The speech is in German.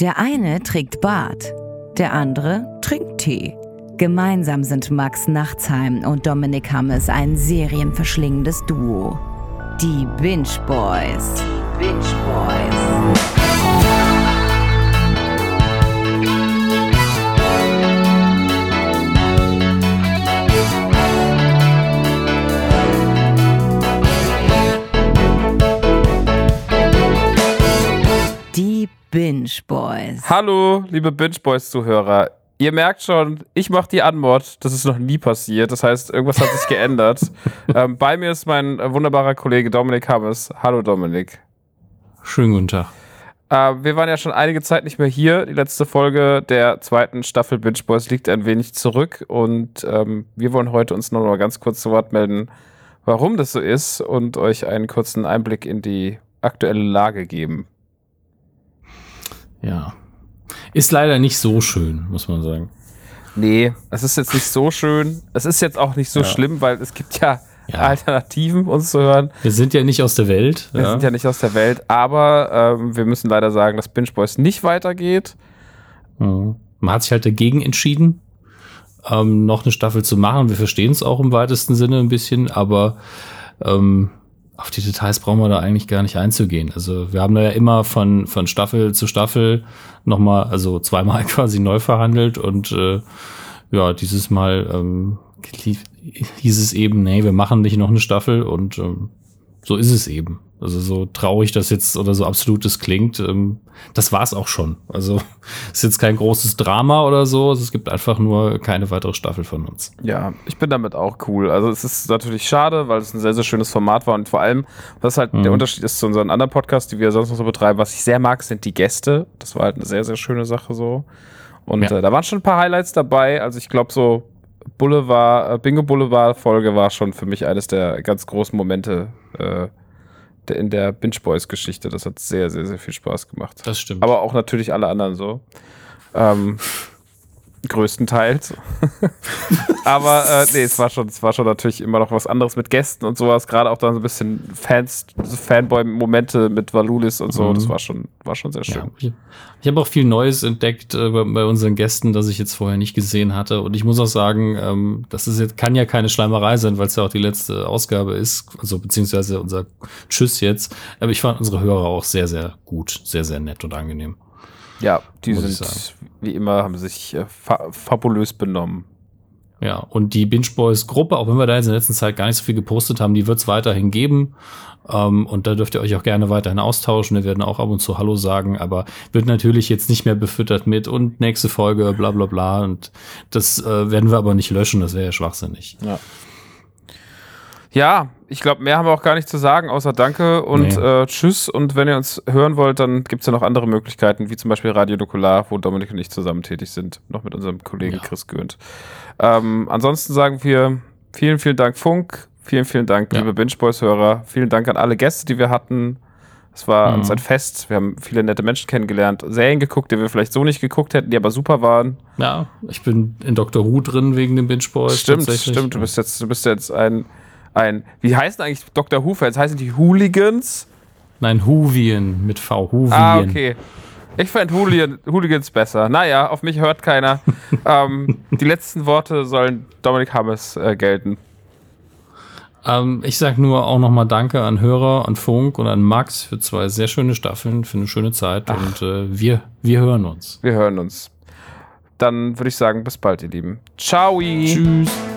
Der eine trägt Bart, der andere trinkt Tee. Gemeinsam sind Max Nachtsheim und Dominik Hammes ein serienverschlingendes Duo. Die Binge Boys. Binge Boys. Binge Boys. Hallo, liebe Binge Boys Zuhörer. Ihr merkt schon, ich mache die Anmod. Das ist noch nie passiert. Das heißt, irgendwas hat sich geändert. ähm, bei mir ist mein äh, wunderbarer Kollege Dominik Hammes. Hallo Dominik. Schönen guten Tag. Äh, wir waren ja schon einige Zeit nicht mehr hier. Die letzte Folge der zweiten Staffel Binge Boys liegt ein wenig zurück und ähm, wir wollen heute uns noch mal ganz kurz zu Wort melden, warum das so ist und euch einen kurzen Einblick in die aktuelle Lage geben. Ja. Ist leider nicht so schön, muss man sagen. Nee, es ist jetzt nicht so schön. Es ist jetzt auch nicht so Ja. schlimm, weil es gibt ja, Ja. Alternativen, uns zu hören. Wir sind ja nicht aus der Welt. Wir sind ja nicht aus der Welt, aber ähm, wir müssen leider sagen, dass Binge Boys nicht weitergeht. Mhm. Man hat sich halt dagegen entschieden, ähm, noch eine Staffel zu machen. Wir verstehen es auch im weitesten Sinne ein bisschen, aber ähm, auf die Details brauchen wir da eigentlich gar nicht einzugehen. Also wir haben da ja immer von, von Staffel zu Staffel nochmal, also zweimal quasi neu verhandelt und äh, ja, dieses Mal ähm, hieß es eben, nee, wir machen nicht noch eine Staffel und ähm, so ist es eben. Also so traurig das jetzt oder so absolut das klingt, ähm, das war's auch schon. Also ist jetzt kein großes Drama oder so, es gibt einfach nur keine weitere Staffel von uns. Ja, ich bin damit auch cool. Also es ist natürlich schade, weil es ein sehr, sehr schönes Format war und vor allem, was halt Mhm. der Unterschied ist zu unseren anderen Podcasts, die wir sonst noch so betreiben, was ich sehr mag, sind die Gäste. Das war halt eine sehr, sehr schöne Sache so. Und Ja. äh, da waren schon ein paar Highlights dabei. Also ich glaube so Boulevard, äh, Bingo Boulevard Folge war schon für mich eines der ganz großen Momente äh, in der Binge Boys Geschichte. Das hat sehr, sehr, sehr viel Spaß gemacht. Das stimmt. Aber auch natürlich alle anderen so. Ähm, größtenteils. Aber äh, nee, es war schon, es war schon natürlich immer noch was anderes mit Gästen und sowas. Gerade auch dann so ein bisschen Fans, so Fanboy-Momente mit Valulis und so. Mhm. Das war schon, war schon sehr schön. Ja, ich habe auch viel Neues entdeckt äh, bei, bei unseren Gästen, das ich jetzt vorher nicht gesehen hatte. Und ich muss auch sagen, ähm, das ist jetzt, kann ja keine Schleimerei sein, weil es ja auch die letzte Ausgabe ist, also beziehungsweise unser Tschüss jetzt. Aber ich fand unsere Hörer auch sehr, sehr gut, sehr, sehr nett und angenehm. Ja, die sind, wie immer, haben sich äh, fa fabulös benommen. Ja, und die Binge Boys Gruppe, auch wenn wir da jetzt in der letzten Zeit gar nicht so viel gepostet haben, die wird es weiterhin geben. Ähm, und da dürft ihr euch auch gerne weiterhin austauschen. Wir werden auch ab und zu Hallo sagen, aber wird natürlich jetzt nicht mehr befüttert mit und nächste Folge, bla bla bla. Und das äh, werden wir aber nicht löschen, das wäre ja schwachsinnig. Ja. Ja, ich glaube, mehr haben wir auch gar nicht zu sagen, außer Danke und Nee. äh, Tschüss. Und wenn ihr uns hören wollt, dann gibt es ja noch andere Möglichkeiten, wie zum Beispiel Radio Nukular, wo Dominik und ich zusammen tätig sind, noch mit unserem Kollegen Ja. Chris Göhnt. Ähm, ansonsten sagen wir vielen, vielen Dank Funk, vielen, vielen Dank, Ja. liebe Binge Boys-Hörer, vielen Dank an alle Gäste, die wir hatten. Es war Mhm. uns ein Fest. Wir haben viele nette Menschen kennengelernt, Serien geguckt, die wir vielleicht so nicht geguckt hätten, die aber super waren. Ja, ich bin in Doctor Who drin wegen den Binge Boys. Stimmt, stimmt. Du bist jetzt, du bist jetzt ein, ein, wie heißen eigentlich Dr. Who-Fans? Heißen die Hooligans? Nein, Huvien mit V. Huvien. Ah, okay. Ich fand Hooligan, Hooligans besser. Naja, auf mich hört keiner. ähm, die letzten Worte sollen Dominik Hammes äh, gelten. Ähm, ich sag nur auch nochmal Danke an Hörer, an Funk und an Max für zwei sehr schöne Staffeln, für eine schöne Zeit. Und äh, wir, wir hören uns. Wir hören uns. Dann würde ich sagen, bis bald, ihr Lieben. Ciao. Tschüss.